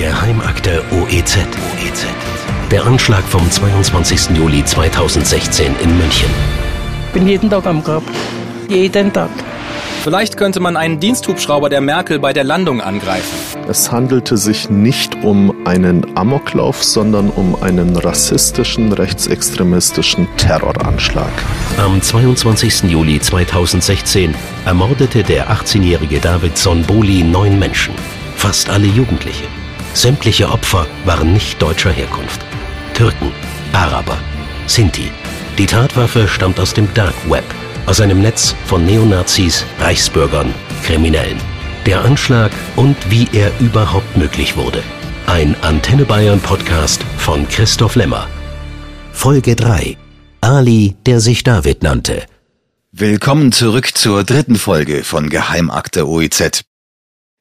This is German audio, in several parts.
Geheimakte OEZ. OEZ. Der Anschlag vom 22. Juli 2016 in München. Ich bin jeden Tag am Grab. Jeden Tag. Vielleicht könnte man einen Diensthubschrauber der Merkel bei der Landung angreifen. Es handelte sich nicht um einen Amoklauf, sondern um einen rassistischen, rechtsextremistischen Terroranschlag. Am 22. Juli 2016 ermordete der 18-jährige David Sonboli neun Menschen, fast alle Jugendliche. Sämtliche Opfer waren nicht deutscher Herkunft. Türken, Araber, Sinti. Die Tatwaffe stammt aus dem Dark Web aus einem Netz von Neonazis, Reichsbürgern, Kriminellen. Der Anschlag und wie er überhaupt möglich wurde. Ein Antenne Bayern Podcast von Christoph Lemmer. Folge 3. Ali, der sich David nannte. Willkommen zurück zur dritten Folge von Geheimakte OEZ.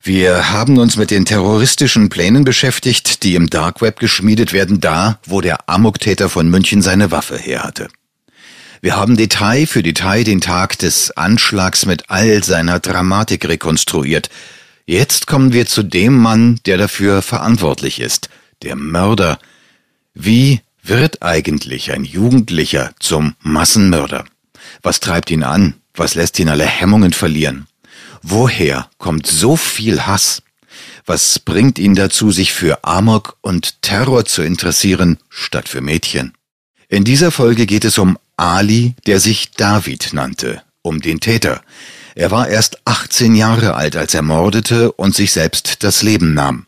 Wir haben uns mit den terroristischen Plänen beschäftigt, die im Dark Web geschmiedet werden, da, wo der Amoktäter von München seine Waffe her hatte. Wir haben Detail für Detail den Tag des Anschlags mit all seiner Dramatik rekonstruiert. Jetzt kommen wir zu dem Mann, der dafür verantwortlich ist, der Mörder. Wie wird eigentlich ein Jugendlicher zum Massenmörder? Was treibt ihn an? Was lässt ihn alle Hemmungen verlieren? Woher kommt so viel Hass? Was bringt ihn dazu, sich für Amok und Terror zu interessieren, statt für Mädchen? In dieser Folge geht es um Ali, der sich David nannte, um den Täter. Er war erst 18 Jahre alt, als er mordete und sich selbst das Leben nahm.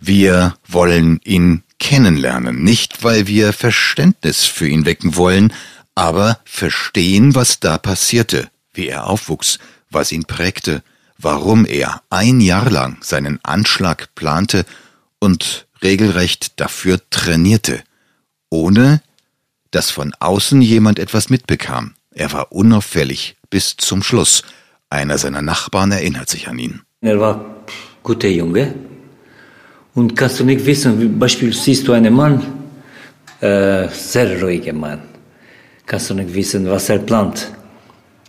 Wir wollen ihn kennenlernen, nicht weil wir Verständnis für ihn wecken wollen, aber verstehen, was da passierte, wie er aufwuchs, was ihn prägte, warum er ein Jahr lang seinen Anschlag plante und regelrecht dafür trainierte, ohne dass von außen jemand etwas mitbekam. Er war unauffällig bis zum Schluss. Einer seiner Nachbarn erinnert sich an ihn. Er war guter Junge. Und kannst du nicht wissen, Beispiel siehst du einen Mann, äh, sehr ruhiger Mann. Kannst du nicht wissen, was er plant.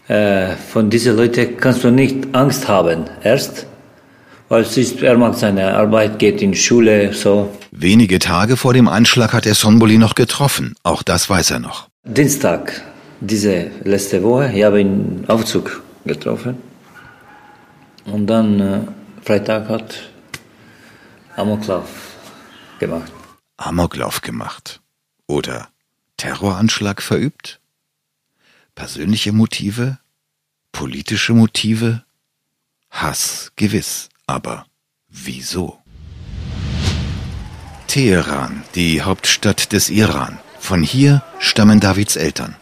Äh, von diesen Leuten kannst du nicht Angst haben, erst. Weil es ist, er macht seine Arbeit, geht in Schule, so. Wenige Tage vor dem Anschlag hat er Sonboli noch getroffen. Auch das weiß er noch. Dienstag, diese letzte Woche, ich habe ihn Aufzug getroffen. Und dann äh, Freitag hat Amoklauf gemacht. Amoklauf gemacht. Oder Terroranschlag verübt? Persönliche Motive? Politische Motive? Hass gewiss. Aber wieso? Teheran, die Hauptstadt des Iran. Von hier stammen Davids Eltern.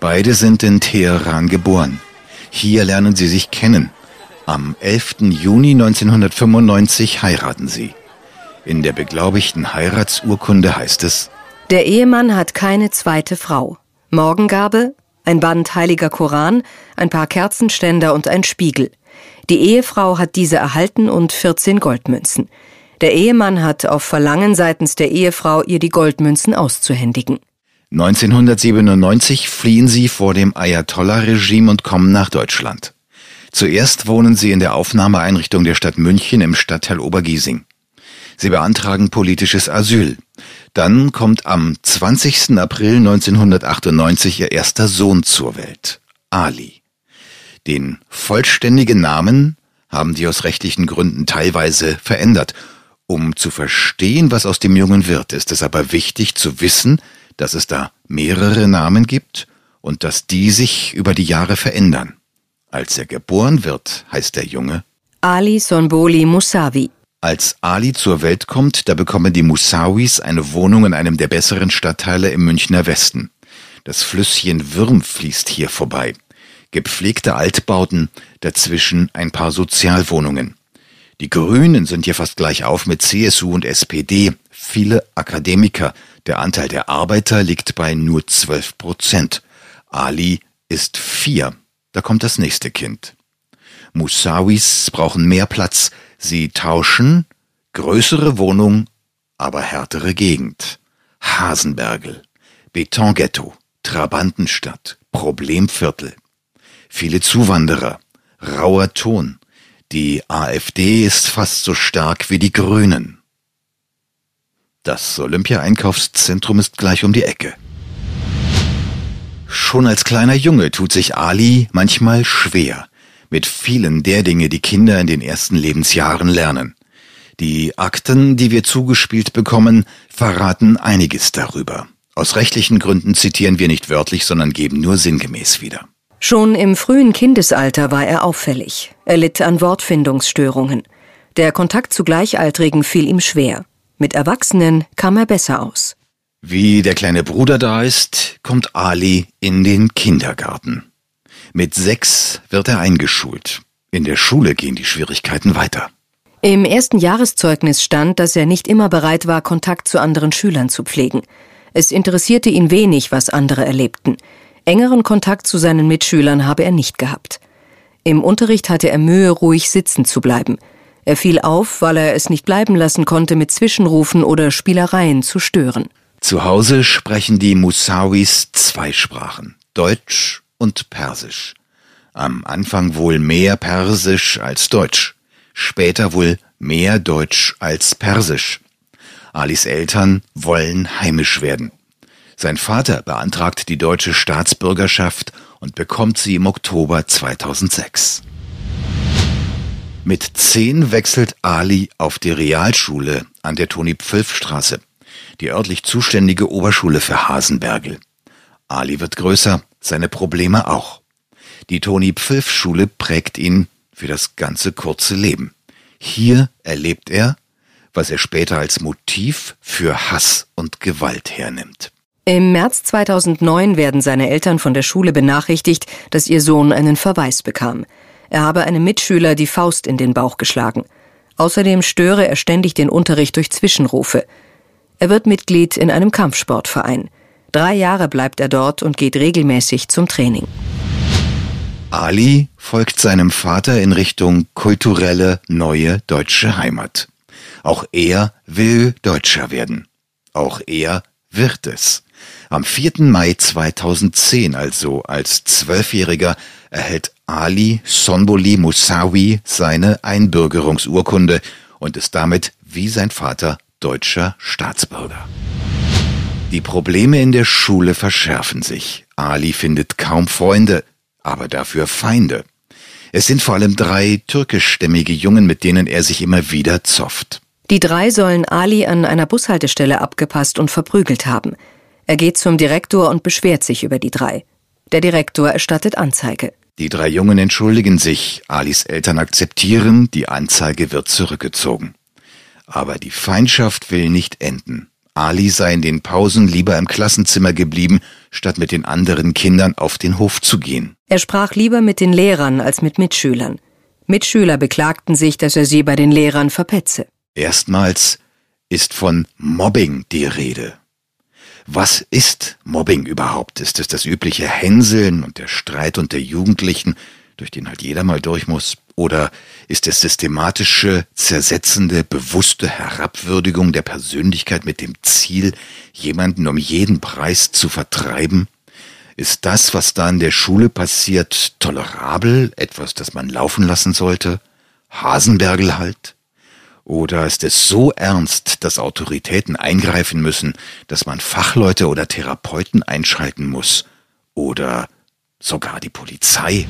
Beide sind in Teheran geboren. Hier lernen sie sich kennen. Am 11. Juni 1995 heiraten sie. In der beglaubigten Heiratsurkunde heißt es, der Ehemann hat keine zweite Frau. Morgengabe, ein Band heiliger Koran, ein paar Kerzenständer und ein Spiegel. Die Ehefrau hat diese erhalten und 14 Goldmünzen. Der Ehemann hat auf Verlangen seitens der Ehefrau ihr die Goldmünzen auszuhändigen. 1997 fliehen sie vor dem Ayatollah-Regime und kommen nach Deutschland. Zuerst wohnen sie in der Aufnahmeeinrichtung der Stadt München im Stadtteil Obergiesing. Sie beantragen politisches Asyl. Dann kommt am 20. April 1998 ihr erster Sohn zur Welt, Ali. Den vollständigen Namen haben die aus rechtlichen Gründen teilweise verändert. Um zu verstehen, was aus dem Jungen wird, ist es aber wichtig zu wissen, dass es da mehrere Namen gibt und dass die sich über die Jahre verändern. Als er geboren wird, heißt der Junge Ali Sonboli Musawi. Als Ali zur Welt kommt, da bekommen die Musawis eine Wohnung in einem der besseren Stadtteile im Münchner Westen. Das Flüsschen Würm fließt hier vorbei gepflegte Altbauten, dazwischen ein paar Sozialwohnungen. Die Grünen sind hier fast gleich auf mit CSU und SPD, viele Akademiker. Der Anteil der Arbeiter liegt bei nur 12 Prozent. Ali ist vier. Da kommt das nächste Kind. Musawis brauchen mehr Platz. Sie tauschen größere Wohnung, aber härtere Gegend. Hasenbergel, Betonghetto, Trabantenstadt, Problemviertel viele Zuwanderer, rauer Ton. Die AfD ist fast so stark wie die Grünen. Das Olympia-Einkaufszentrum ist gleich um die Ecke. Schon als kleiner Junge tut sich Ali manchmal schwer mit vielen der Dinge, die Kinder in den ersten Lebensjahren lernen. Die Akten, die wir zugespielt bekommen, verraten einiges darüber. Aus rechtlichen Gründen zitieren wir nicht wörtlich, sondern geben nur sinngemäß wieder. Schon im frühen Kindesalter war er auffällig. Er litt an Wortfindungsstörungen. Der Kontakt zu Gleichaltrigen fiel ihm schwer. Mit Erwachsenen kam er besser aus. Wie der kleine Bruder da ist, kommt Ali in den Kindergarten. Mit sechs wird er eingeschult. In der Schule gehen die Schwierigkeiten weiter. Im ersten Jahreszeugnis stand, dass er nicht immer bereit war, Kontakt zu anderen Schülern zu pflegen. Es interessierte ihn wenig, was andere erlebten. Engeren Kontakt zu seinen Mitschülern habe er nicht gehabt. Im Unterricht hatte er Mühe, ruhig sitzen zu bleiben. Er fiel auf, weil er es nicht bleiben lassen konnte, mit Zwischenrufen oder Spielereien zu stören. Zu Hause sprechen die Musawis zwei Sprachen, Deutsch und Persisch. Am Anfang wohl mehr Persisch als Deutsch, später wohl mehr Deutsch als Persisch. Alis Eltern wollen heimisch werden. Sein Vater beantragt die deutsche Staatsbürgerschaft und bekommt sie im Oktober 2006. Mit zehn wechselt Ali auf die Realschule an der Toni-Pfülf-Straße, die örtlich zuständige Oberschule für Hasenbergel. Ali wird größer, seine Probleme auch. Die Toni-Pfülf-Schule prägt ihn für das ganze kurze Leben. Hier erlebt er, was er später als Motiv für Hass und Gewalt hernimmt. Im März 2009 werden seine Eltern von der Schule benachrichtigt, dass ihr Sohn einen Verweis bekam. Er habe einem Mitschüler die Faust in den Bauch geschlagen. Außerdem störe er ständig den Unterricht durch Zwischenrufe. Er wird Mitglied in einem Kampfsportverein. Drei Jahre bleibt er dort und geht regelmäßig zum Training. Ali folgt seinem Vater in Richtung kulturelle neue deutsche Heimat. Auch er will Deutscher werden. Auch er wird es. Am 4. Mai 2010, also als Zwölfjähriger, erhält Ali Sonboli Musawi seine Einbürgerungsurkunde und ist damit wie sein Vater deutscher Staatsbürger. Die Probleme in der Schule verschärfen sich. Ali findet kaum Freunde, aber dafür Feinde. Es sind vor allem drei türkischstämmige Jungen, mit denen er sich immer wieder zofft. Die drei sollen Ali an einer Bushaltestelle abgepasst und verprügelt haben. Er geht zum Direktor und beschwert sich über die drei. Der Direktor erstattet Anzeige. Die drei Jungen entschuldigen sich, Alis Eltern akzeptieren, die Anzeige wird zurückgezogen. Aber die Feindschaft will nicht enden. Ali sei in den Pausen lieber im Klassenzimmer geblieben, statt mit den anderen Kindern auf den Hof zu gehen. Er sprach lieber mit den Lehrern als mit Mitschülern. Mitschüler beklagten sich, dass er sie bei den Lehrern verpetze. Erstmals ist von Mobbing die Rede. Was ist Mobbing überhaupt? Ist es das übliche Hänseln und der Streit unter Jugendlichen, durch den halt jeder mal durch muss? Oder ist es systematische, zersetzende, bewusste Herabwürdigung der Persönlichkeit mit dem Ziel, jemanden um jeden Preis zu vertreiben? Ist das, was da in der Schule passiert, tolerabel, etwas, das man laufen lassen sollte? Hasenbergel halt? Oder ist es so ernst, dass Autoritäten eingreifen müssen, dass man Fachleute oder Therapeuten einschalten muss? Oder sogar die Polizei?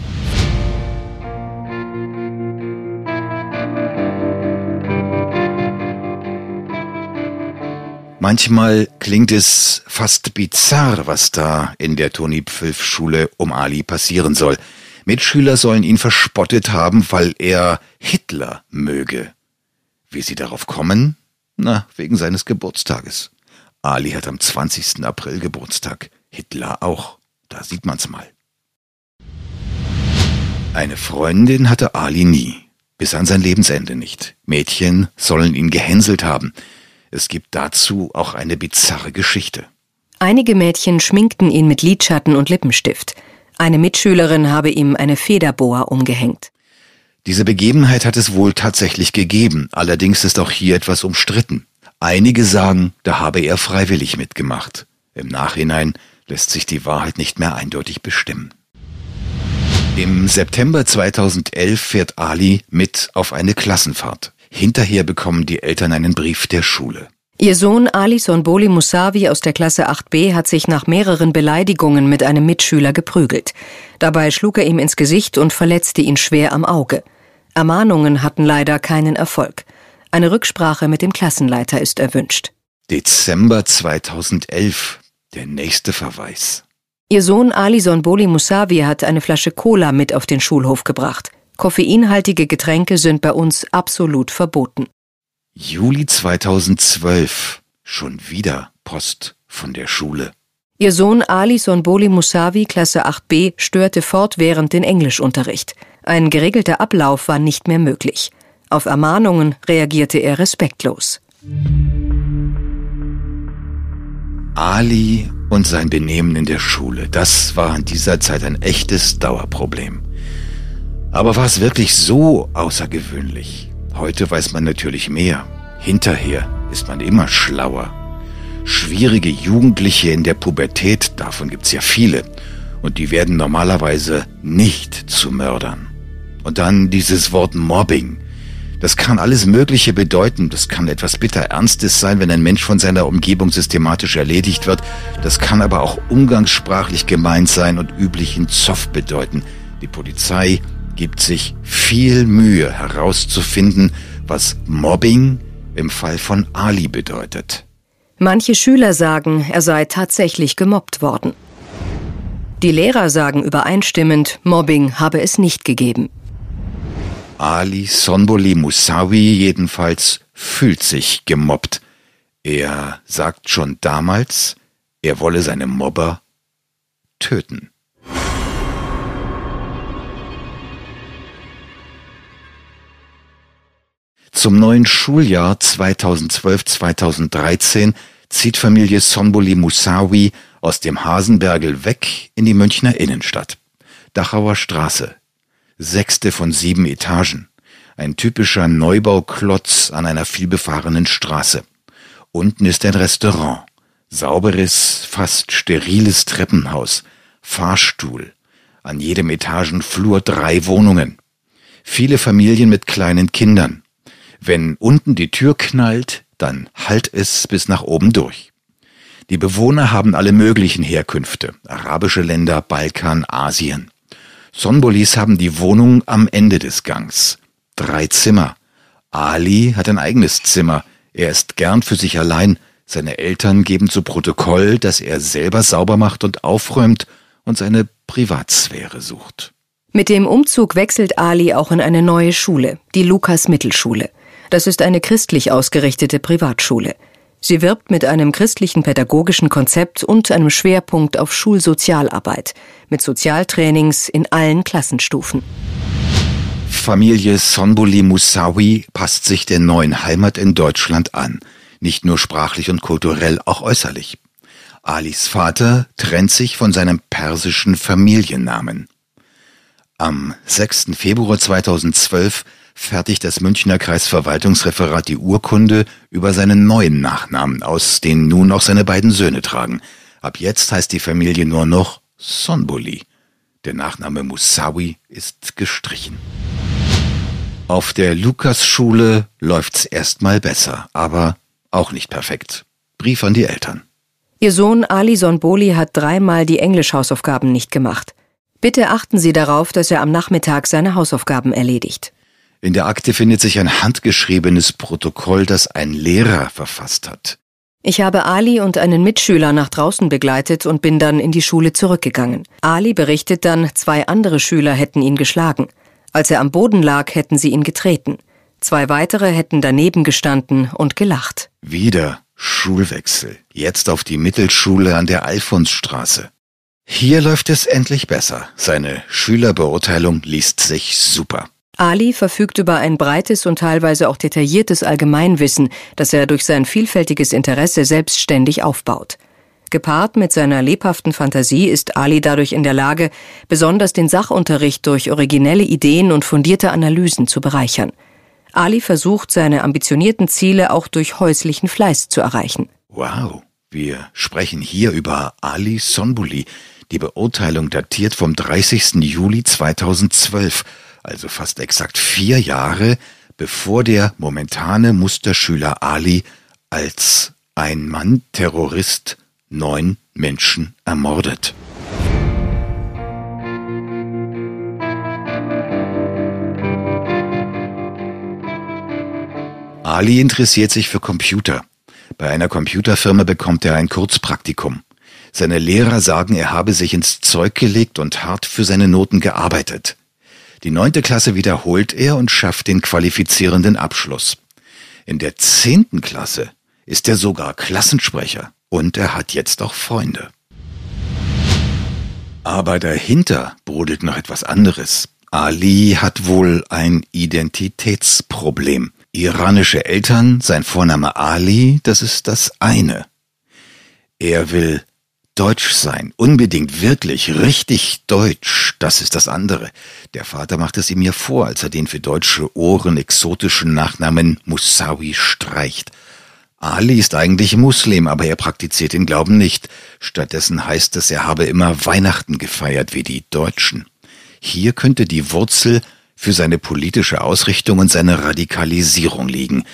Manchmal klingt es fast bizarr, was da in der Toni Pfilf Schule um Ali passieren soll. Mitschüler sollen ihn verspottet haben, weil er Hitler möge. Wie sie darauf kommen? Na, wegen seines Geburtstages. Ali hat am 20. April Geburtstag, Hitler auch. Da sieht man's mal. Eine Freundin hatte Ali nie, bis an sein Lebensende nicht. Mädchen sollen ihn gehänselt haben. Es gibt dazu auch eine bizarre Geschichte. Einige Mädchen schminkten ihn mit Lidschatten und Lippenstift. Eine Mitschülerin habe ihm eine Federboa umgehängt. Diese Begebenheit hat es wohl tatsächlich gegeben, allerdings ist auch hier etwas umstritten. Einige sagen, da habe er freiwillig mitgemacht. Im Nachhinein lässt sich die Wahrheit nicht mehr eindeutig bestimmen. Im September 2011 fährt Ali mit auf eine Klassenfahrt. Hinterher bekommen die Eltern einen Brief der Schule. Ihr Sohn Ali Sonboli Musavi aus der Klasse 8b hat sich nach mehreren Beleidigungen mit einem Mitschüler geprügelt. Dabei schlug er ihm ins Gesicht und verletzte ihn schwer am Auge. Ermahnungen hatten leider keinen Erfolg. Eine Rücksprache mit dem Klassenleiter ist erwünscht. Dezember 2011. Der nächste Verweis. Ihr Sohn Ali Sonboli Musavi hat eine Flasche Cola mit auf den Schulhof gebracht. Koffeinhaltige Getränke sind bei uns absolut verboten. Juli 2012. Schon wieder Post von der Schule. Ihr Sohn Ali Sonboli Musavi, Klasse 8b, störte fortwährend den Englischunterricht. Ein geregelter Ablauf war nicht mehr möglich. Auf Ermahnungen reagierte er respektlos. Ali und sein Benehmen in der Schule, das war in dieser Zeit ein echtes Dauerproblem. Aber war es wirklich so außergewöhnlich? Heute weiß man natürlich mehr. Hinterher ist man immer schlauer. Schwierige Jugendliche in der Pubertät, davon gibt's ja viele. Und die werden normalerweise nicht zu Mördern. Und dann dieses Wort Mobbing. Das kann alles Mögliche bedeuten. Das kann etwas bitter Ernstes sein, wenn ein Mensch von seiner Umgebung systematisch erledigt wird. Das kann aber auch umgangssprachlich gemeint sein und üblichen Zoff bedeuten. Die Polizei gibt sich viel Mühe herauszufinden, was Mobbing im Fall von Ali bedeutet. Manche Schüler sagen, er sei tatsächlich gemobbt worden. Die Lehrer sagen übereinstimmend, Mobbing habe es nicht gegeben. Ali Sonboli Musawi jedenfalls fühlt sich gemobbt. Er sagt schon damals, er wolle seine Mobber töten. Zum neuen Schuljahr 2012-2013 zieht Familie Sonboli Musawi aus dem Hasenbergel weg in die Münchner Innenstadt. Dachauer Straße. Sechste von sieben Etagen. Ein typischer Neubauklotz an einer vielbefahrenen Straße. Unten ist ein Restaurant. Sauberes, fast steriles Treppenhaus. Fahrstuhl. An jedem Etagenflur drei Wohnungen. Viele Familien mit kleinen Kindern. Wenn unten die Tür knallt, dann halt es bis nach oben durch. Die Bewohner haben alle möglichen Herkünfte, arabische Länder, Balkan, Asien. Sonbolis haben die Wohnung am Ende des Gangs. Drei Zimmer. Ali hat ein eigenes Zimmer. Er ist gern für sich allein. Seine Eltern geben zu Protokoll, dass er selber sauber macht und aufräumt und seine Privatsphäre sucht. Mit dem Umzug wechselt Ali auch in eine neue Schule, die Lukas Mittelschule. Das ist eine christlich ausgerichtete Privatschule. Sie wirbt mit einem christlichen pädagogischen Konzept und einem Schwerpunkt auf Schulsozialarbeit, mit Sozialtrainings in allen Klassenstufen. Familie Sonbuli Musawi passt sich der neuen Heimat in Deutschland an, nicht nur sprachlich und kulturell, auch äußerlich. Alis Vater trennt sich von seinem persischen Familiennamen. Am 6. Februar 2012 fertigt das Münchner Kreisverwaltungsreferat die Urkunde über seinen neuen Nachnamen aus, den nun auch seine beiden Söhne tragen. Ab jetzt heißt die Familie nur noch Sonboli. Der Nachname Musawi ist gestrichen. Auf der Lukasschule läuft's erstmal besser, aber auch nicht perfekt. Brief an die Eltern. Ihr Sohn Ali Sonboli hat dreimal die Englischhausaufgaben nicht gemacht. Bitte achten Sie darauf, dass er am Nachmittag seine Hausaufgaben erledigt. In der Akte findet sich ein handgeschriebenes Protokoll, das ein Lehrer verfasst hat. Ich habe Ali und einen Mitschüler nach draußen begleitet und bin dann in die Schule zurückgegangen. Ali berichtet dann, zwei andere Schüler hätten ihn geschlagen. Als er am Boden lag, hätten sie ihn getreten. Zwei weitere hätten daneben gestanden und gelacht. Wieder Schulwechsel. Jetzt auf die Mittelschule an der Alfonsstraße. Hier läuft es endlich besser. Seine Schülerbeurteilung liest sich super. Ali verfügt über ein breites und teilweise auch detailliertes Allgemeinwissen, das er durch sein vielfältiges Interesse selbstständig aufbaut. Gepaart mit seiner lebhaften Fantasie ist Ali dadurch in der Lage, besonders den Sachunterricht durch originelle Ideen und fundierte Analysen zu bereichern. Ali versucht, seine ambitionierten Ziele auch durch häuslichen Fleiß zu erreichen. Wow, wir sprechen hier über Ali Sonbuli. Die Beurteilung datiert vom 30. Juli 2012 also fast exakt vier Jahre, bevor der momentane Musterschüler Ali als ein Mann Terrorist neun Menschen ermordet. Ali interessiert sich für Computer. Bei einer Computerfirma bekommt er ein Kurzpraktikum. Seine Lehrer sagen, er habe sich ins Zeug gelegt und hart für seine Noten gearbeitet. Die neunte Klasse wiederholt er und schafft den qualifizierenden Abschluss. In der zehnten Klasse ist er sogar Klassensprecher und er hat jetzt auch Freunde. Aber dahinter brodelt noch etwas anderes. Ali hat wohl ein Identitätsproblem. Iranische Eltern, sein Vorname Ali, das ist das eine. Er will deutsch sein, unbedingt wirklich richtig deutsch, das ist das andere. Der Vater macht es ihm ja vor, als er den für deutsche Ohren exotischen Nachnamen Musawi streicht. Ali ist eigentlich Muslim, aber er praktiziert den Glauben nicht. Stattdessen heißt es, er habe immer Weihnachten gefeiert wie die Deutschen. Hier könnte die Wurzel für seine politische Ausrichtung und seine Radikalisierung liegen.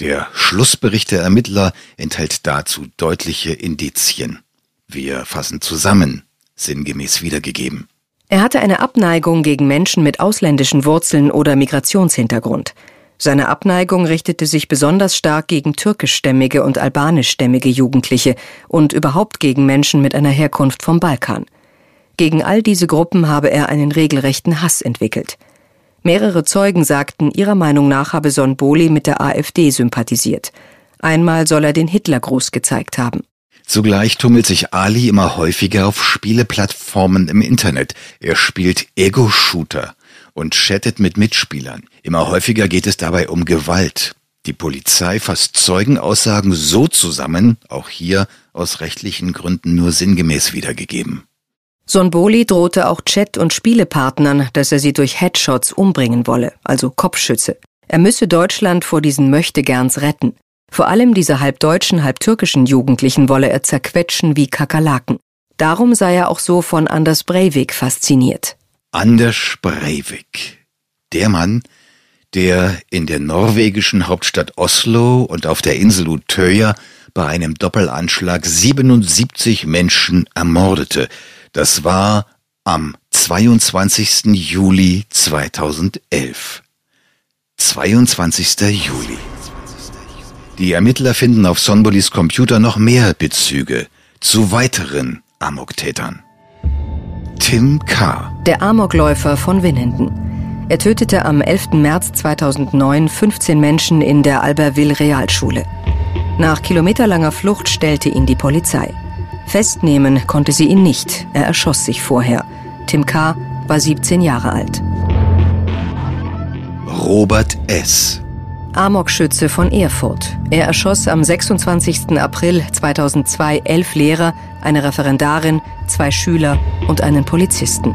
Der Schlussbericht der Ermittler enthält dazu deutliche Indizien. Wir fassen zusammen, sinngemäß wiedergegeben. Er hatte eine Abneigung gegen Menschen mit ausländischen Wurzeln oder Migrationshintergrund. Seine Abneigung richtete sich besonders stark gegen türkischstämmige und albanischstämmige Jugendliche und überhaupt gegen Menschen mit einer Herkunft vom Balkan. Gegen all diese Gruppen habe er einen regelrechten Hass entwickelt. Mehrere Zeugen sagten, ihrer Meinung nach habe Sonboli mit der AfD sympathisiert. Einmal soll er den Hitlergruß gezeigt haben. Zugleich tummelt sich Ali immer häufiger auf Spieleplattformen im Internet. Er spielt Ego-Shooter und chattet mit Mitspielern. Immer häufiger geht es dabei um Gewalt. Die Polizei fasst Zeugenaussagen so zusammen, auch hier aus rechtlichen Gründen nur sinngemäß wiedergegeben. Sonboli drohte auch Chat- und Spielepartnern, dass er sie durch Headshots umbringen wolle, also Kopfschüsse. Er müsse Deutschland vor diesen Möchtegerns retten. Vor allem diese halb deutschen, halb türkischen Jugendlichen wolle er zerquetschen wie Kakerlaken. Darum sei er auch so von Anders Breivik fasziniert. Anders Breivik. Der Mann, der in der norwegischen Hauptstadt Oslo und auf der Insel Utøya bei einem Doppelanschlag 77 Menschen ermordete, das war am 22. Juli 2011. 22. Juli. Die Ermittler finden auf Sonbolis Computer noch mehr Bezüge zu weiteren Amoktätern. Tim K. Der Amokläufer von Winnenden. Er tötete am 11. März 2009 15 Menschen in der Albertville Realschule. Nach kilometerlanger Flucht stellte ihn die Polizei. Festnehmen konnte sie ihn nicht. Er erschoss sich vorher. Tim K. war 17 Jahre alt. Robert S. Amokschütze von Erfurt. Er erschoss am 26. April 2002 elf Lehrer, eine Referendarin, zwei Schüler und einen Polizisten.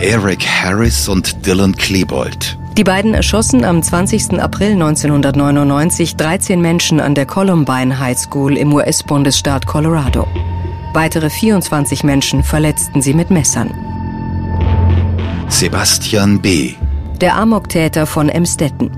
Eric Harris und Dylan Klebold. Die beiden erschossen am 20. April 1999 13 Menschen an der Columbine High School im US-Bundesstaat Colorado. Weitere 24 Menschen verletzten sie mit Messern. Sebastian B. Der Amoktäter von Emstetten.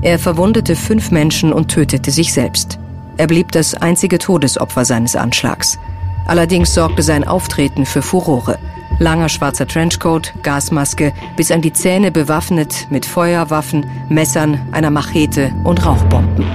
Er verwundete fünf Menschen und tötete sich selbst. Er blieb das einzige Todesopfer seines Anschlags. Allerdings sorgte sein Auftreten für Furore. Langer schwarzer Trenchcoat, Gasmaske, bis an die Zähne bewaffnet mit Feuerwaffen, Messern, einer Machete und Rauchbomben.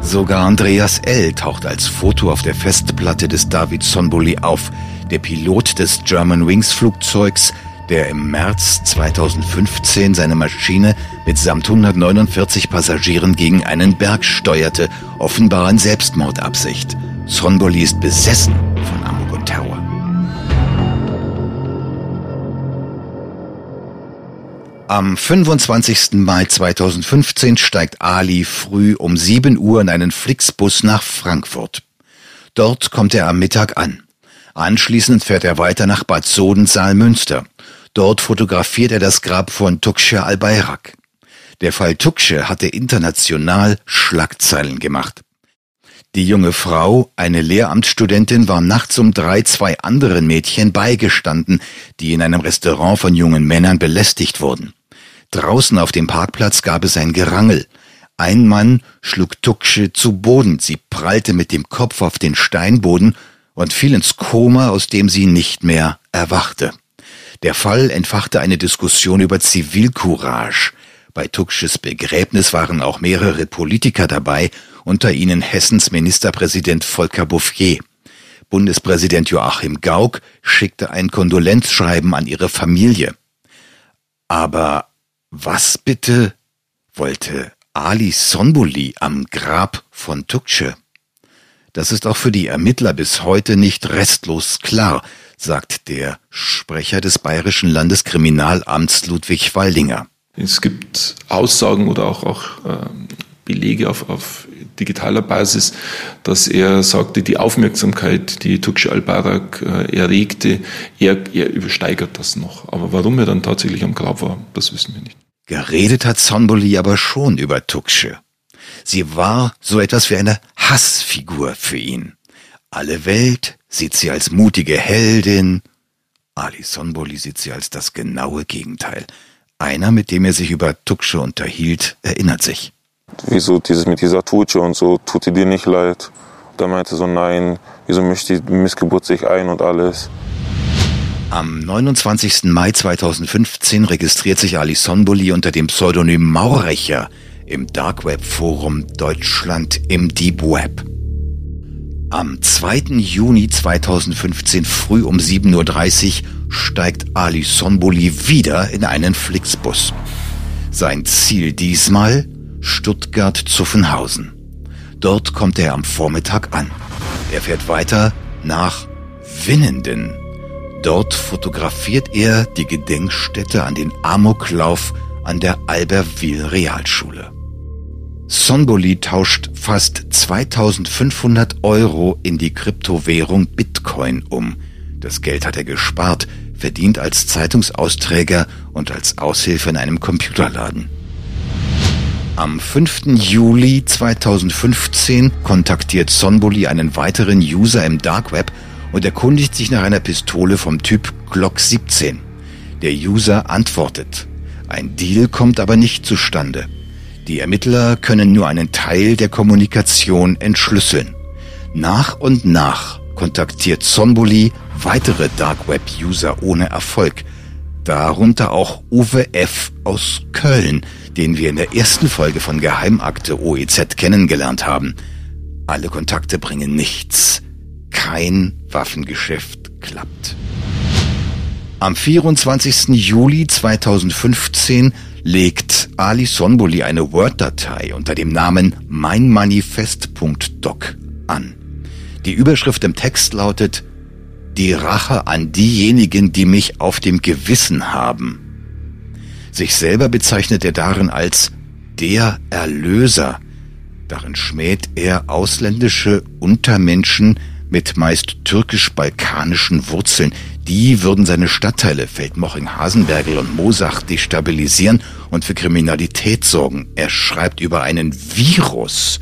Sogar Andreas L. taucht als Foto auf der Festplatte des David Sonboli auf, der Pilot des German Wings Flugzeugs, der im März 2015 seine Maschine mitsamt 149 Passagieren gegen einen Berg steuerte, offenbar in Selbstmordabsicht. Sonboli ist besessen von Amok und Terror. Am 25. Mai 2015 steigt Ali früh um 7 Uhr in einen Flixbus nach Frankfurt. Dort kommt er am Mittag an. Anschließend fährt er weiter nach Bad Sodensaal-Münster. Dort fotografiert er das Grab von Tuksche al-Bayrak. Der Fall Tuksche hatte international Schlagzeilen gemacht. Die junge Frau, eine Lehramtsstudentin, war nachts um drei zwei anderen Mädchen beigestanden, die in einem Restaurant von jungen Männern belästigt wurden. Draußen auf dem Parkplatz gab es ein Gerangel. Ein Mann schlug Tuksche zu Boden. Sie prallte mit dem Kopf auf den Steinboden und fiel ins Koma, aus dem sie nicht mehr erwachte. Der Fall entfachte eine Diskussion über Zivilcourage. Bei Tucksches Begräbnis waren auch mehrere Politiker dabei, unter ihnen Hessens Ministerpräsident Volker Bouffier. Bundespräsident Joachim Gauck schickte ein Kondolenzschreiben an ihre Familie. Aber was bitte wollte Ali Sonbuli am Grab von Tuksche? Das ist auch für die Ermittler bis heute nicht restlos klar, sagt der Sprecher des Bayerischen Landeskriminalamts Ludwig Waldinger. Es gibt Aussagen oder auch, auch äh, Belege auf, auf digitaler Basis, dass er sagte, die Aufmerksamkeit, die Tuksche al-Barak äh, erregte, er, er übersteigert das noch. Aber warum er dann tatsächlich am Grab war, das wissen wir nicht. Geredet hat Sonboli aber schon über Tuksche. Sie war so etwas wie eine Hassfigur für ihn. Alle Welt sieht sie als mutige Heldin. Ali Sonboli sieht sie als das genaue Gegenteil. Einer, mit dem er sich über Tuksche unterhielt, erinnert sich. Wieso dieses mit dieser Tutsche und so, tut die dir nicht leid? Da meinte so, nein, wieso mischt die Missgeburt sich ein und alles? Am 29. Mai 2015 registriert sich Ali Sonboli unter dem Pseudonym Maurecher im Dark Web Forum Deutschland im Deep Web. Am 2. Juni 2015 früh um 7.30 Uhr steigt Ali Sonboli wieder in einen Flixbus. Sein Ziel diesmal Stuttgart-Zuffenhausen. Dort kommt er am Vormittag an. Er fährt weiter nach Winnenden. Dort fotografiert er die Gedenkstätte an den Amoklauf an der Albertville Realschule. Sonboli tauscht fast 2500 Euro in die Kryptowährung Bitcoin um. Das Geld hat er gespart, verdient als Zeitungsausträger und als Aushilfe in einem Computerladen. Am 5. Juli 2015 kontaktiert Sonboli einen weiteren User im Dark Web und erkundigt sich nach einer Pistole vom Typ Glock 17. Der User antwortet. Ein Deal kommt aber nicht zustande. Die Ermittler können nur einen Teil der Kommunikation entschlüsseln. Nach und nach kontaktiert Sonboli weitere Dark Web User ohne Erfolg. Darunter auch Uwe F. aus Köln, den wir in der ersten Folge von Geheimakte OEZ kennengelernt haben. Alle Kontakte bringen nichts. Kein Waffengeschäft klappt. Am 24. Juli 2015 legt Ali Sonboli eine Word-Datei unter dem Namen meinmanifest.doc an. Die Überschrift im Text lautet Die Rache an diejenigen, die mich auf dem Gewissen haben. Sich selber bezeichnet er darin als der Erlöser. Darin schmäht er ausländische Untermenschen mit meist türkisch-balkanischen Wurzeln. Die würden seine Stadtteile Feldmoching, Hasenbergel und Mosach destabilisieren und für Kriminalität sorgen. Er schreibt über einen Virus,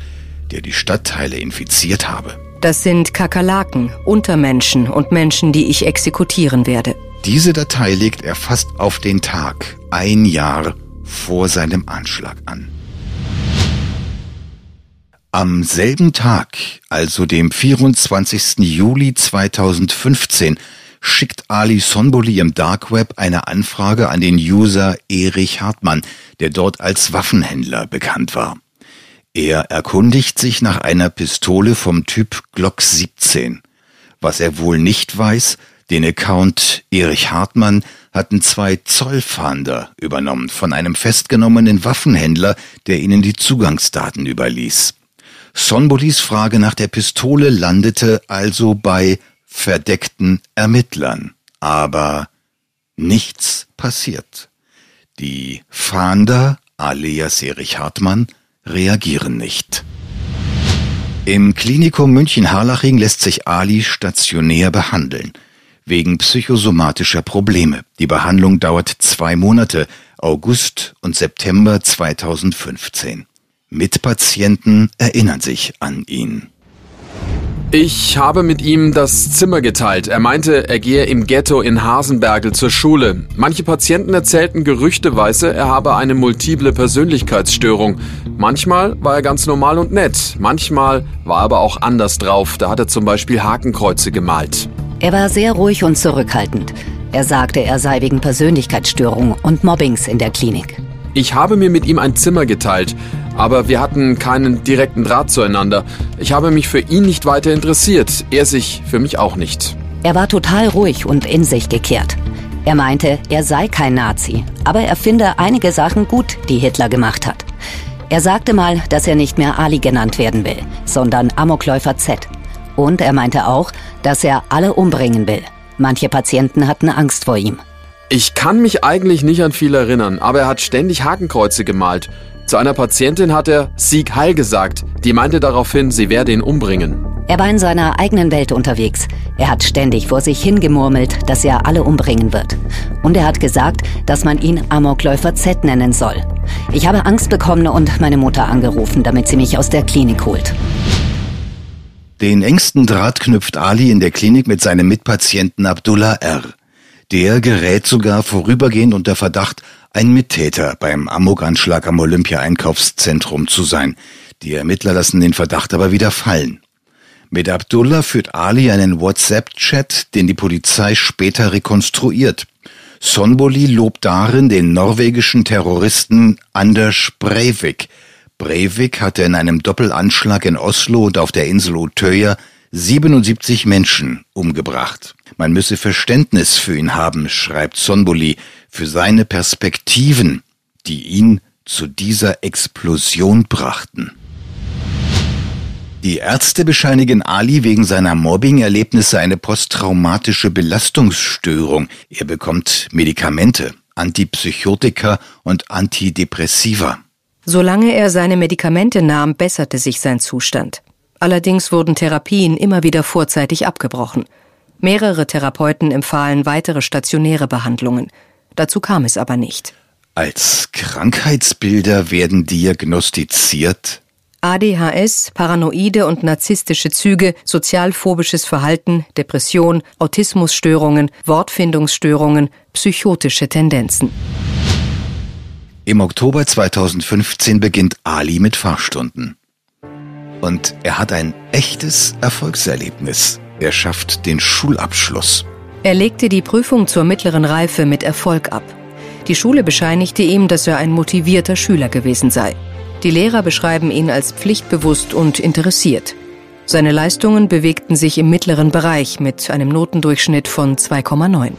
der die Stadtteile infiziert habe. Das sind Kakerlaken, Untermenschen und Menschen, die ich exekutieren werde. Diese Datei legt er fast auf den Tag, ein Jahr vor seinem Anschlag an. Am selben Tag, also dem 24. Juli 2015, schickt Ali Sonboli im Dark Web eine Anfrage an den User Erich Hartmann, der dort als Waffenhändler bekannt war. Er erkundigt sich nach einer Pistole vom Typ Glock 17. Was er wohl nicht weiß, den Account Erich Hartmann hatten zwei Zollfahnder übernommen von einem festgenommenen Waffenhändler, der ihnen die Zugangsdaten überließ. Sonbolis Frage nach der Pistole landete also bei verdeckten Ermittlern. Aber nichts passiert. Die Fahnder, alias Erich Hartmann, reagieren nicht. Im Klinikum München-Harlaching lässt sich Ali stationär behandeln wegen psychosomatischer Probleme. Die Behandlung dauert zwei Monate, August und September 2015. Mitpatienten erinnern sich an ihn. Ich habe mit ihm das Zimmer geteilt. Er meinte, er gehe im Ghetto in Hasenbergel zur Schule. Manche Patienten erzählten gerüchteweise, er habe eine multiple Persönlichkeitsstörung. Manchmal war er ganz normal und nett. Manchmal war er aber auch anders drauf. Da hat er zum Beispiel Hakenkreuze gemalt. Er war sehr ruhig und zurückhaltend. Er sagte, er sei wegen Persönlichkeitsstörung und Mobbings in der Klinik. Ich habe mir mit ihm ein Zimmer geteilt, aber wir hatten keinen direkten Draht zueinander. Ich habe mich für ihn nicht weiter interessiert, er sich für mich auch nicht. Er war total ruhig und in sich gekehrt. Er meinte, er sei kein Nazi, aber er finde einige Sachen gut, die Hitler gemacht hat. Er sagte mal, dass er nicht mehr Ali genannt werden will, sondern Amokläufer Z. Und er meinte auch, dass er alle umbringen will. Manche Patienten hatten Angst vor ihm. Ich kann mich eigentlich nicht an viel erinnern, aber er hat ständig Hakenkreuze gemalt. Zu einer Patientin hat er Sieg Heil gesagt. Die meinte daraufhin, sie werde ihn umbringen. Er war in seiner eigenen Welt unterwegs. Er hat ständig vor sich hingemurmelt, dass er alle umbringen wird. Und er hat gesagt, dass man ihn Amokläufer Z nennen soll. Ich habe Angst bekommen und meine Mutter angerufen, damit sie mich aus der Klinik holt. Den engsten Draht knüpft Ali in der Klinik mit seinem Mitpatienten Abdullah R. Der gerät sogar vorübergehend unter Verdacht, ein Mittäter beim Amok-Anschlag am Olympia-Einkaufszentrum zu sein. Die Ermittler lassen den Verdacht aber wieder fallen. Mit Abdullah führt Ali einen WhatsApp-Chat, den die Polizei später rekonstruiert. Sonboli lobt darin den norwegischen Terroristen Anders Breivik. Breivik hatte in einem Doppelanschlag in Oslo und auf der Insel Utøya 77 Menschen umgebracht. Man müsse Verständnis für ihn haben, schreibt Sonboli, für seine Perspektiven, die ihn zu dieser Explosion brachten. Die Ärzte bescheinigen Ali wegen seiner Mobbing-Erlebnisse eine posttraumatische Belastungsstörung. Er bekommt Medikamente, Antipsychotika und Antidepressiva. Solange er seine Medikamente nahm, besserte sich sein Zustand. Allerdings wurden Therapien immer wieder vorzeitig abgebrochen. Mehrere Therapeuten empfahlen weitere stationäre Behandlungen. Dazu kam es aber nicht. Als Krankheitsbilder werden diagnostiziert ADHS, paranoide und narzisstische Züge, sozialphobisches Verhalten, Depression, Autismusstörungen, Wortfindungsstörungen, psychotische Tendenzen. Im Oktober 2015 beginnt Ali mit Fahrstunden. Und er hat ein echtes Erfolgserlebnis. Er schafft den Schulabschluss. Er legte die Prüfung zur mittleren Reife mit Erfolg ab. Die Schule bescheinigte ihm, dass er ein motivierter Schüler gewesen sei. Die Lehrer beschreiben ihn als pflichtbewusst und interessiert. Seine Leistungen bewegten sich im mittleren Bereich mit einem Notendurchschnitt von 2,9.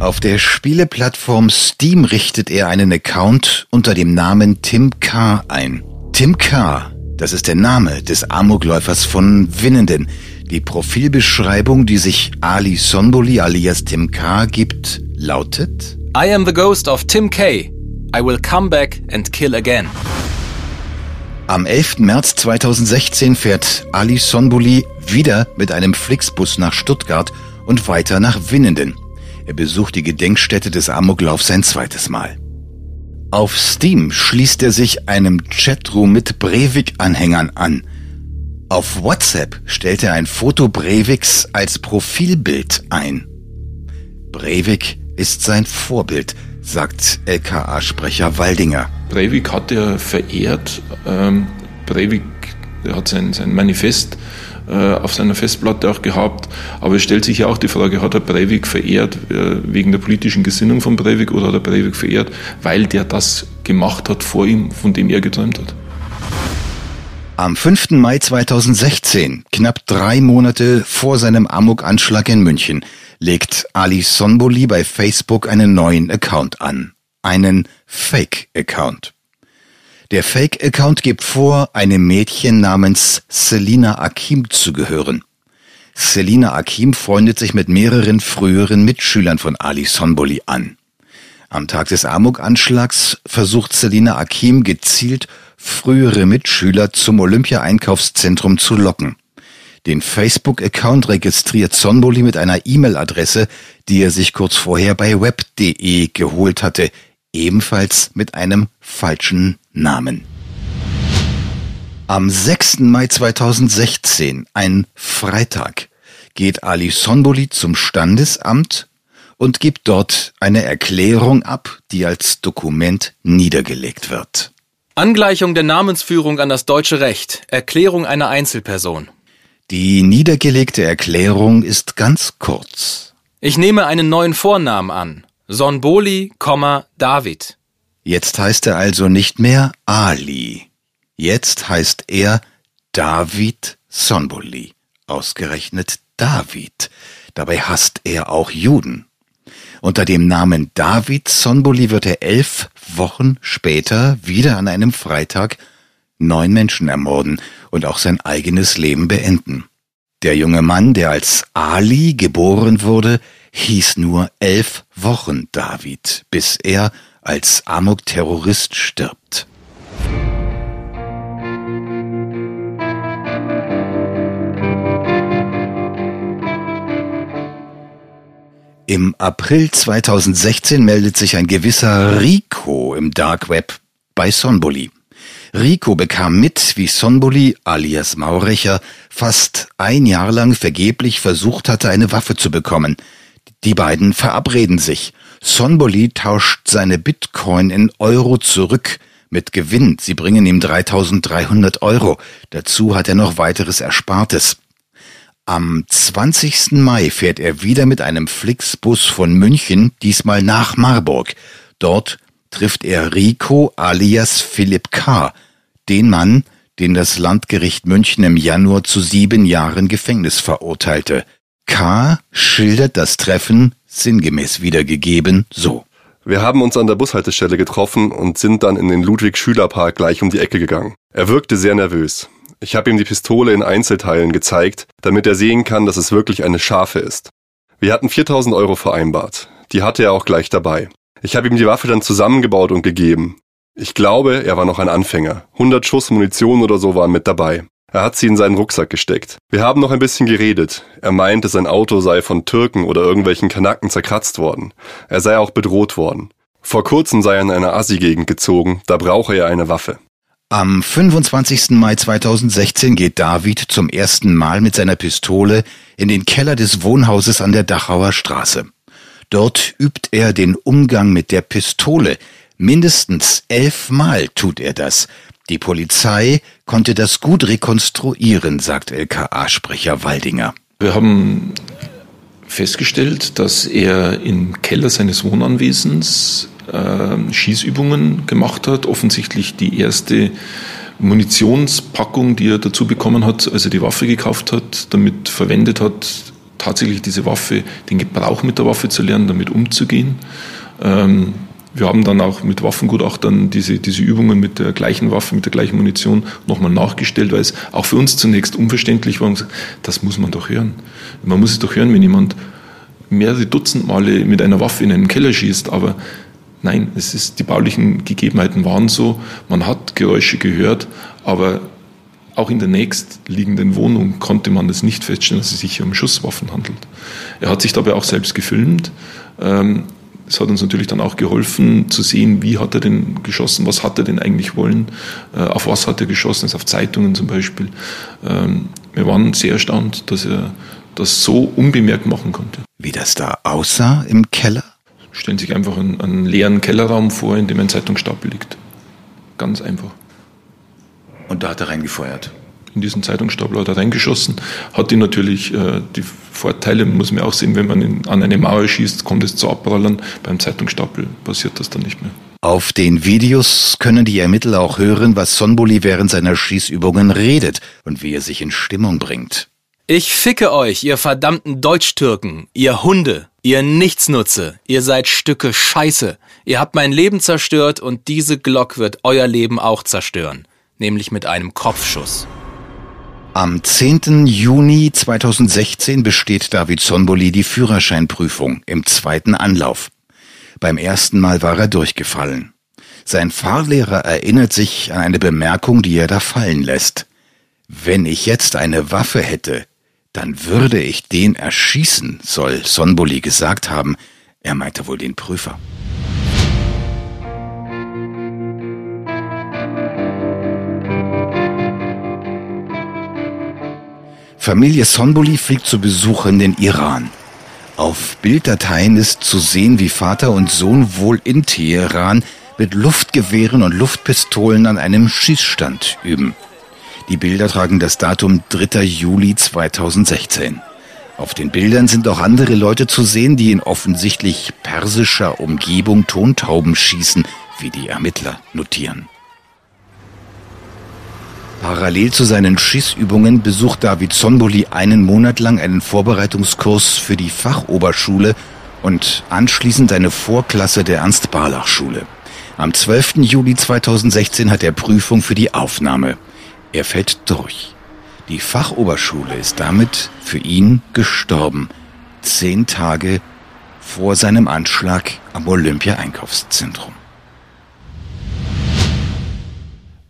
Auf der Spieleplattform Steam richtet er einen Account unter dem Namen Tim K. ein. Tim K., das ist der Name des Amokläufers von Winnenden. Die Profilbeschreibung, die sich Ali Sonboli alias Tim K. gibt, lautet I am the ghost of Tim K. I will come back and kill again. Am 11. März 2016 fährt Ali Sonbuli wieder mit einem Flixbus nach Stuttgart und weiter nach Winnenden. Er besucht die Gedenkstätte des Amoklaufs ein zweites Mal. Auf Steam schließt er sich einem Chatroom mit Breivik-Anhängern an. Auf WhatsApp stellt er ein Foto Breiviks als Profilbild ein. Breivik ist sein Vorbild, sagt LKA-Sprecher Waldinger. Breivik hat er verehrt. Ähm, Breivik hat sein, sein Manifest äh, auf seiner Festplatte auch gehabt. Aber es stellt sich ja auch die Frage, hat er Breivik verehrt äh, wegen der politischen Gesinnung von Breivik oder hat er Breivik verehrt, weil der das gemacht hat vor ihm, von dem er geträumt hat? Am 5. Mai 2016, knapp drei Monate vor seinem Amok-Anschlag in München, legt Ali Sonboli bei Facebook einen neuen Account an. Einen Fake-Account. Der Fake-Account gibt vor, einem Mädchen namens Selina Akim zu gehören. Selina Akim freundet sich mit mehreren früheren Mitschülern von Ali Sonboli an. Am Tag des Amok-Anschlags versucht Selina Akim gezielt frühere Mitschüler zum Olympia-Einkaufszentrum zu locken. Den Facebook-Account registriert Sonboli mit einer E-Mail-Adresse, die er sich kurz vorher bei web.de geholt hatte, ebenfalls mit einem falschen Namen. Am 6. Mai 2016, ein Freitag, geht Ali Sonboli zum Standesamt und gibt dort eine Erklärung ab, die als Dokument niedergelegt wird. Angleichung der Namensführung an das deutsche Recht. Erklärung einer Einzelperson. Die niedergelegte Erklärung ist ganz kurz. Ich nehme einen neuen Vornamen an. Sonboli, David. Jetzt heißt er also nicht mehr Ali. Jetzt heißt er David Sonboli. Ausgerechnet David. Dabei hasst er auch Juden. Unter dem Namen David Sonboli wird er elf Wochen später wieder an einem Freitag neun Menschen ermorden und auch sein eigenes Leben beenden. Der junge Mann, der als Ali geboren wurde, hieß nur elf Wochen David, bis er als Amok-Terrorist stirbt. Im April 2016 meldet sich ein gewisser Rico im Dark Web bei Sonboli. Rico bekam mit, wie Sonboli alias Maurecher fast ein Jahr lang vergeblich versucht hatte, eine Waffe zu bekommen. Die beiden verabreden sich. Sonboli tauscht seine Bitcoin in Euro zurück mit Gewinn. Sie bringen ihm 3300 Euro. Dazu hat er noch weiteres Erspartes. Am 20. Mai fährt er wieder mit einem Flixbus von München, diesmal nach Marburg. Dort trifft er Rico alias Philipp K., den Mann, den das Landgericht München im Januar zu sieben Jahren Gefängnis verurteilte. K. schildert das Treffen, sinngemäß wiedergegeben, so. Wir haben uns an der Bushaltestelle getroffen und sind dann in den Ludwig-Schüler-Park gleich um die Ecke gegangen. Er wirkte sehr nervös. Ich habe ihm die Pistole in Einzelteilen gezeigt, damit er sehen kann, dass es wirklich eine scharfe ist. Wir hatten 4000 Euro vereinbart. Die hatte er auch gleich dabei. Ich habe ihm die Waffe dann zusammengebaut und gegeben. Ich glaube, er war noch ein Anfänger. 100 Schuss Munition oder so waren mit dabei. Er hat sie in seinen Rucksack gesteckt. Wir haben noch ein bisschen geredet. Er meinte, sein Auto sei von Türken oder irgendwelchen Kanaken zerkratzt worden. Er sei auch bedroht worden. Vor kurzem sei er in einer Assi-Gegend gezogen, da brauche er eine Waffe. Am 25. Mai 2016 geht David zum ersten Mal mit seiner Pistole in den Keller des Wohnhauses an der Dachauer Straße. Dort übt er den Umgang mit der Pistole. Mindestens elfmal tut er das. Die Polizei konnte das gut rekonstruieren, sagt LKA-Sprecher Waldinger. Wir haben festgestellt, dass er im Keller seines Wohnanwesens äh, Schießübungen gemacht hat. Offensichtlich die erste Munitionspackung, die er dazu bekommen hat, als er die Waffe gekauft hat, damit verwendet hat, tatsächlich diese Waffe, den Gebrauch mit der Waffe zu lernen, damit umzugehen. Ähm, wir haben dann auch mit Waffengutachtern diese, diese Übungen mit der gleichen Waffe, mit der gleichen Munition nochmal nachgestellt, weil es auch für uns zunächst unverständlich war. Das muss man doch hören. Man muss es doch hören, wenn jemand mehrere Dutzend Male mit einer Waffe in einen Keller schießt, aber Nein, es ist, die baulichen Gegebenheiten waren so, man hat Geräusche gehört, aber auch in der nächstliegenden Wohnung konnte man das nicht feststellen, dass es sich um Schusswaffen handelt. Er hat sich dabei auch selbst gefilmt. Ähm, es hat uns natürlich dann auch geholfen zu sehen, wie hat er denn geschossen, was hat er denn eigentlich wollen, äh, auf was hat er geschossen, also auf Zeitungen zum Beispiel. Ähm, wir waren sehr erstaunt, dass er das so unbemerkt machen konnte. Wie das da aussah im Keller? Stellen sich einfach einen, einen leeren Kellerraum vor, in dem ein Zeitungsstapel liegt. Ganz einfach. Und da hat er reingefeuert? In diesen Zeitungsstapel hat er reingeschossen. Hat die natürlich äh, die Vorteile, muss man auch sehen, wenn man in, an eine Mauer schießt, kommt es zu Abprallern. Beim Zeitungsstapel passiert das dann nicht mehr. Auf den Videos können die Ermittler auch hören, was Sonboli während seiner Schießübungen redet und wie er sich in Stimmung bringt. Ich ficke euch, ihr verdammten Deutschtürken, ihr Hunde, Ihr Nichtsnutze, ihr seid Stücke Scheiße. Ihr habt mein Leben zerstört und diese Glock wird euer Leben auch zerstören. Nämlich mit einem Kopfschuss. Am 10. Juni 2016 besteht David Sonboli die Führerscheinprüfung im zweiten Anlauf. Beim ersten Mal war er durchgefallen. Sein Fahrlehrer erinnert sich an eine Bemerkung, die er da fallen lässt. Wenn ich jetzt eine Waffe hätte, dann würde ich den erschießen, soll Sonboli gesagt haben. Er meinte wohl den Prüfer. Familie Sonbuli fliegt zu Besuch in den Iran. Auf Bilddateien ist zu sehen, wie Vater und Sohn wohl in Teheran mit Luftgewehren und Luftpistolen an einem Schießstand üben. Die Bilder tragen das Datum 3. Juli 2016. Auf den Bildern sind auch andere Leute zu sehen, die in offensichtlich persischer Umgebung Tontauben schießen, wie die Ermittler notieren. Parallel zu seinen Schießübungen besucht David Sonboli einen Monat lang einen Vorbereitungskurs für die Fachoberschule und anschließend eine Vorklasse der Ernst-Barlach-Schule. Am 12. Juli 2016 hat er Prüfung für die Aufnahme. Er fällt durch. Die Fachoberschule ist damit für ihn gestorben. Zehn Tage vor seinem Anschlag am Olympia-Einkaufszentrum.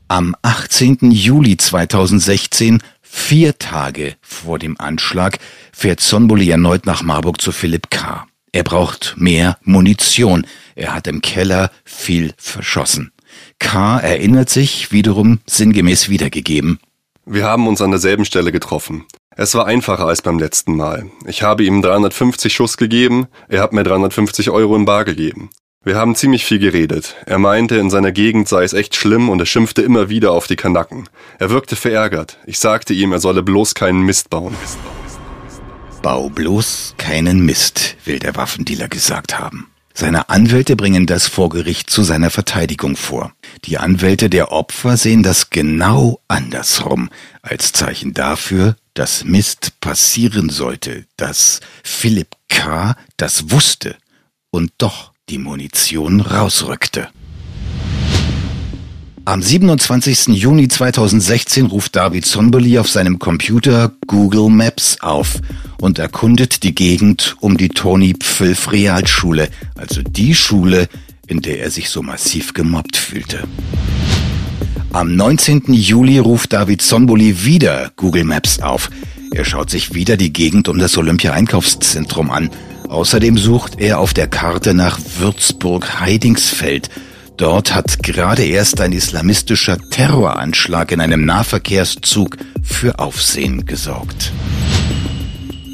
Am 18. Juli 2016, vier Tage vor dem Anschlag, fährt Sonboli erneut nach Marburg zu Philipp K. Er braucht mehr Munition. Er hat im Keller viel verschossen. K. erinnert sich wiederum sinngemäß wiedergegeben. Wir haben uns an derselben Stelle getroffen. Es war einfacher als beim letzten Mal. Ich habe ihm 350 Schuss gegeben, er hat mir 350 Euro in Bar gegeben. Wir haben ziemlich viel geredet. Er meinte, in seiner Gegend sei es echt schlimm und er schimpfte immer wieder auf die Kanaken. Er wirkte verärgert. Ich sagte ihm, er solle bloß keinen Mist bauen. Bau bloß keinen Mist, will der Waffendealer gesagt haben. Seine Anwälte bringen das vor Gericht zu seiner Verteidigung vor. Die Anwälte der Opfer sehen das genau andersrum, als Zeichen dafür, dass Mist passieren sollte, dass Philipp K. das wusste und doch die Munition rausrückte. Am 27. Juni 2016 ruft David Sonboli auf seinem Computer Google Maps auf und erkundet die Gegend um die Toni Pfilf Realschule, also die Schule, in der er sich so massiv gemobbt fühlte. Am 19. Juli ruft David Sonboli wieder Google Maps auf. Er schaut sich wieder die Gegend um das Olympia-Einkaufszentrum an. Außerdem sucht er auf der Karte nach Würzburg-Heidingsfeld – Dort hat gerade erst ein islamistischer Terroranschlag in einem Nahverkehrszug für Aufsehen gesorgt.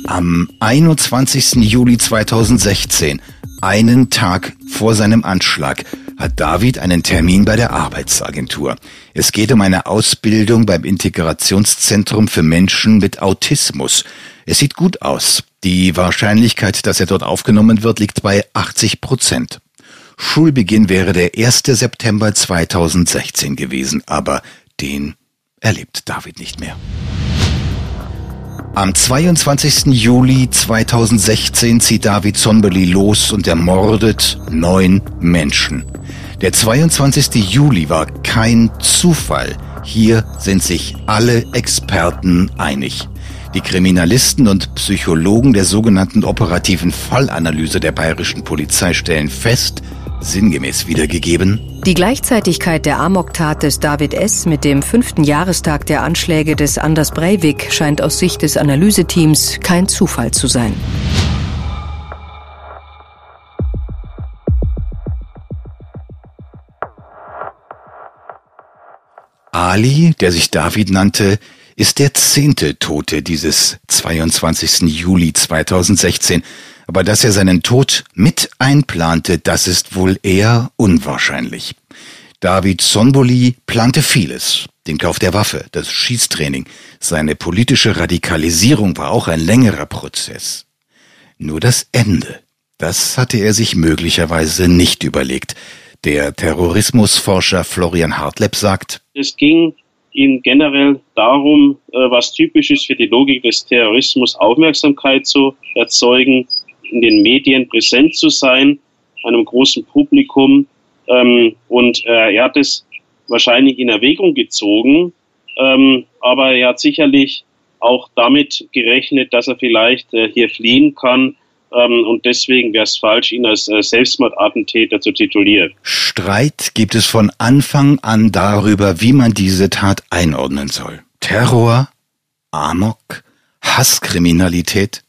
Am 21. Juli 2016, einen Tag vor seinem Anschlag, hat David einen Termin bei der Arbeitsagentur. Es geht um eine Ausbildung beim Integrationszentrum für Menschen mit Autismus. Es sieht gut aus. Die Wahrscheinlichkeit, dass er dort aufgenommen wird, liegt bei 80 Prozent. Schulbeginn wäre der 1. September 2016 gewesen, aber den erlebt David nicht mehr. Am 22. Juli 2016 zieht David Sonbeli los und ermordet neun Menschen. Der 22. Juli war kein Zufall. Hier sind sich alle Experten einig. Die Kriminalisten und Psychologen der sogenannten operativen Fallanalyse der bayerischen Polizei stellen fest, sinngemäß wiedergegeben. Die Gleichzeitigkeit der Amoktat des David S. mit dem fünften Jahrestag der Anschläge des Anders Breivik scheint aus Sicht des Analyseteams kein Zufall zu sein. Ali, der sich David nannte, ist der zehnte Tote dieses 22. Juli 2016 aber dass er seinen Tod mit einplante, das ist wohl eher unwahrscheinlich. David Sonboli plante vieles. Den Kauf der Waffe, das Schießtraining, seine politische Radikalisierung war auch ein längerer Prozess. Nur das Ende, das hatte er sich möglicherweise nicht überlegt. Der Terrorismusforscher Florian Hartleb sagt, es ging ihm generell darum, äh, was typisch ist für die Logik des Terrorismus, Aufmerksamkeit zu erzeugen, in den Medien präsent zu sein, einem großen Publikum. Ähm, und äh, er hat es wahrscheinlich in Erwägung gezogen, ähm, aber er hat sicherlich auch damit gerechnet, dass er vielleicht äh, hier fliehen kann. Ähm, und deswegen wäre es falsch, ihn als äh, Selbstmordattentäter zu titulieren. Streit gibt es von Anfang an darüber, wie man diese Tat einordnen soll. Terror, Amok, Hasskriminalität,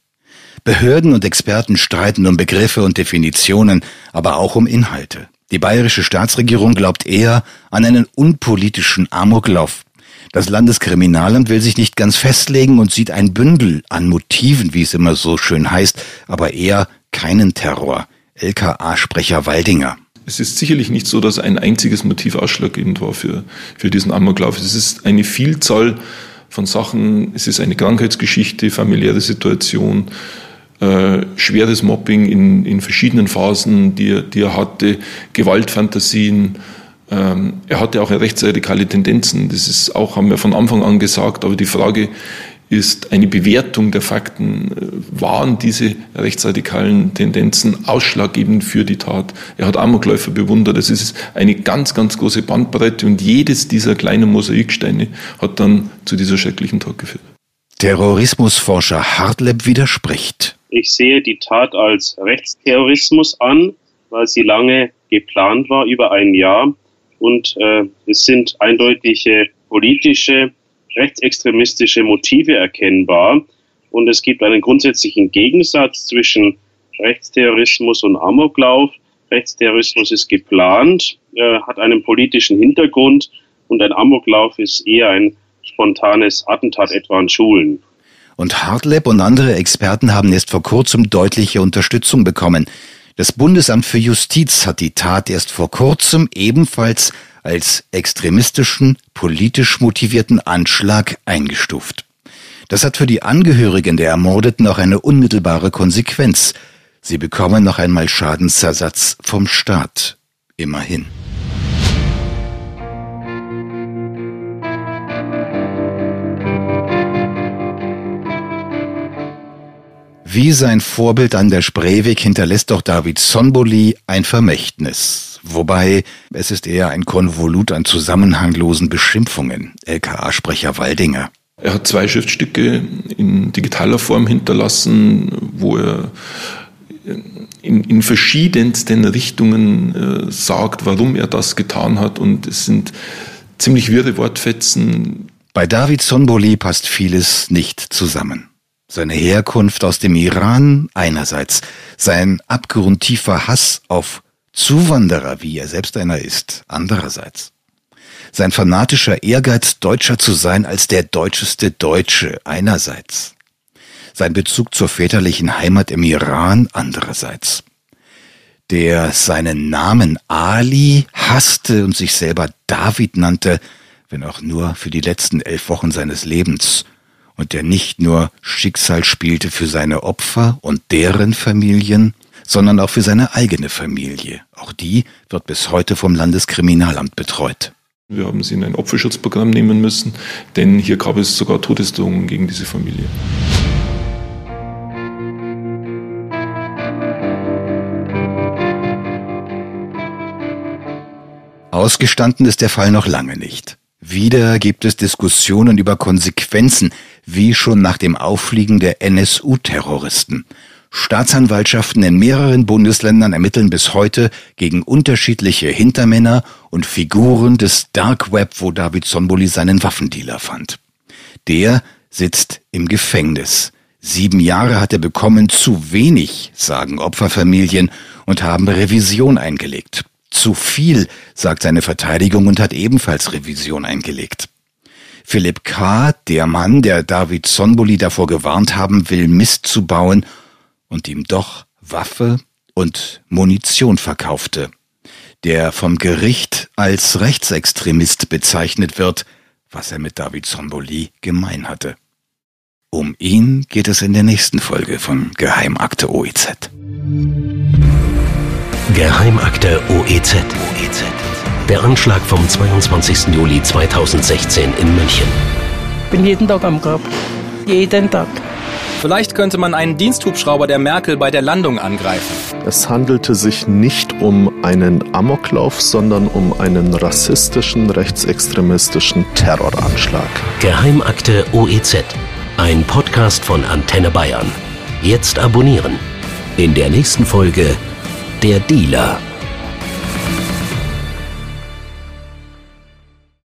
Behörden und Experten streiten um Begriffe und Definitionen, aber auch um Inhalte. Die bayerische Staatsregierung glaubt eher an einen unpolitischen Amoklauf. Das Landeskriminalamt will sich nicht ganz festlegen und sieht ein Bündel an Motiven, wie es immer so schön heißt, aber eher keinen Terror. LKA-Sprecher Waldinger. Es ist sicherlich nicht so, dass ein einziges Motiv ausschlaggebend war für, für diesen Amoklauf. Es ist eine Vielzahl von Sachen. Es ist eine Krankheitsgeschichte, familiäre Situation, äh, schweres Mobbing in, in verschiedenen Phasen, die er, die er hatte, Gewaltfantasien. Ähm, er hatte auch rechtsradikale Tendenzen. Das ist auch, haben wir von Anfang an gesagt. Aber die Frage ist eine Bewertung der Fakten. Waren diese rechtsradikalen Tendenzen ausschlaggebend für die Tat? Er hat Amokläufer bewundert. Es ist eine ganz, ganz große Bandbreite und jedes dieser kleinen Mosaiksteine hat dann zu dieser schrecklichen Tat geführt. Terrorismusforscher Hartleb widerspricht. Ich sehe die Tat als Rechtsterrorismus an, weil sie lange geplant war, über ein Jahr. Und äh, es sind eindeutige politische rechtsextremistische Motive erkennbar. Und es gibt einen grundsätzlichen Gegensatz zwischen Rechtsterrorismus und Amoklauf. Rechtsterrorismus ist geplant, äh, hat einen politischen Hintergrund und ein Amoklauf ist eher ein spontanes Attentat etwa an Schulen. Und Hartleb und andere Experten haben erst vor kurzem deutliche Unterstützung bekommen. Das Bundesamt für Justiz hat die Tat erst vor kurzem ebenfalls als extremistischen, politisch motivierten Anschlag eingestuft. Das hat für die Angehörigen der Ermordeten auch eine unmittelbare Konsequenz. Sie bekommen noch einmal Schadensersatz vom Staat. Immerhin. Wie sein Vorbild an der Spreeweg hinterlässt doch David Sonboli ein Vermächtnis. Wobei es ist eher ein Konvolut an zusammenhanglosen Beschimpfungen. LKA-Sprecher Waldinger. Er hat zwei Schriftstücke in digitaler Form hinterlassen, wo er in, in verschiedensten Richtungen äh, sagt, warum er das getan hat. Und es sind ziemlich wirre Wortfetzen. Bei David Sonboli passt vieles nicht zusammen. Seine Herkunft aus dem Iran einerseits, sein abgrundtiefer Hass auf Zuwanderer, wie er selbst einer ist, andererseits. Sein fanatischer Ehrgeiz, Deutscher zu sein als der deutscheste Deutsche einerseits. Sein Bezug zur väterlichen Heimat im Iran andererseits. Der seinen Namen Ali hasste und sich selber David nannte, wenn auch nur für die letzten elf Wochen seines Lebens und der nicht nur Schicksal spielte für seine Opfer und deren Familien, sondern auch für seine eigene Familie. Auch die wird bis heute vom Landeskriminalamt betreut. Wir haben sie in ein Opferschutzprogramm nehmen müssen, denn hier gab es sogar Todesdrohungen gegen diese Familie. Ausgestanden ist der Fall noch lange nicht. Wieder gibt es Diskussionen über Konsequenzen, wie schon nach dem Auffliegen der NSU-Terroristen. Staatsanwaltschaften in mehreren Bundesländern ermitteln bis heute gegen unterschiedliche Hintermänner und Figuren des Dark Web, wo David Sonboli seinen Waffendealer fand. Der sitzt im Gefängnis. Sieben Jahre hat er bekommen, zu wenig, sagen Opferfamilien und haben Revision eingelegt. Zu viel, sagt seine Verteidigung und hat ebenfalls Revision eingelegt. Philipp K., der Mann, der David Sonboli davor gewarnt haben will, Mist zu bauen und ihm doch Waffe und Munition verkaufte, der vom Gericht als Rechtsextremist bezeichnet wird, was er mit David Sonboli gemein hatte. Um ihn geht es in der nächsten Folge von Geheimakte OEZ. Geheimakte OEZ. OEZ. Der Anschlag vom 22. Juli 2016 in München. Bin jeden Tag am Grab. Jeden Tag. Vielleicht könnte man einen Diensthubschrauber der Merkel bei der Landung angreifen. Es handelte sich nicht um einen Amoklauf, sondern um einen rassistischen, rechtsextremistischen Terroranschlag. Geheimakte OEZ. Ein Podcast von Antenne Bayern. Jetzt abonnieren. In der nächsten Folge Der Dealer.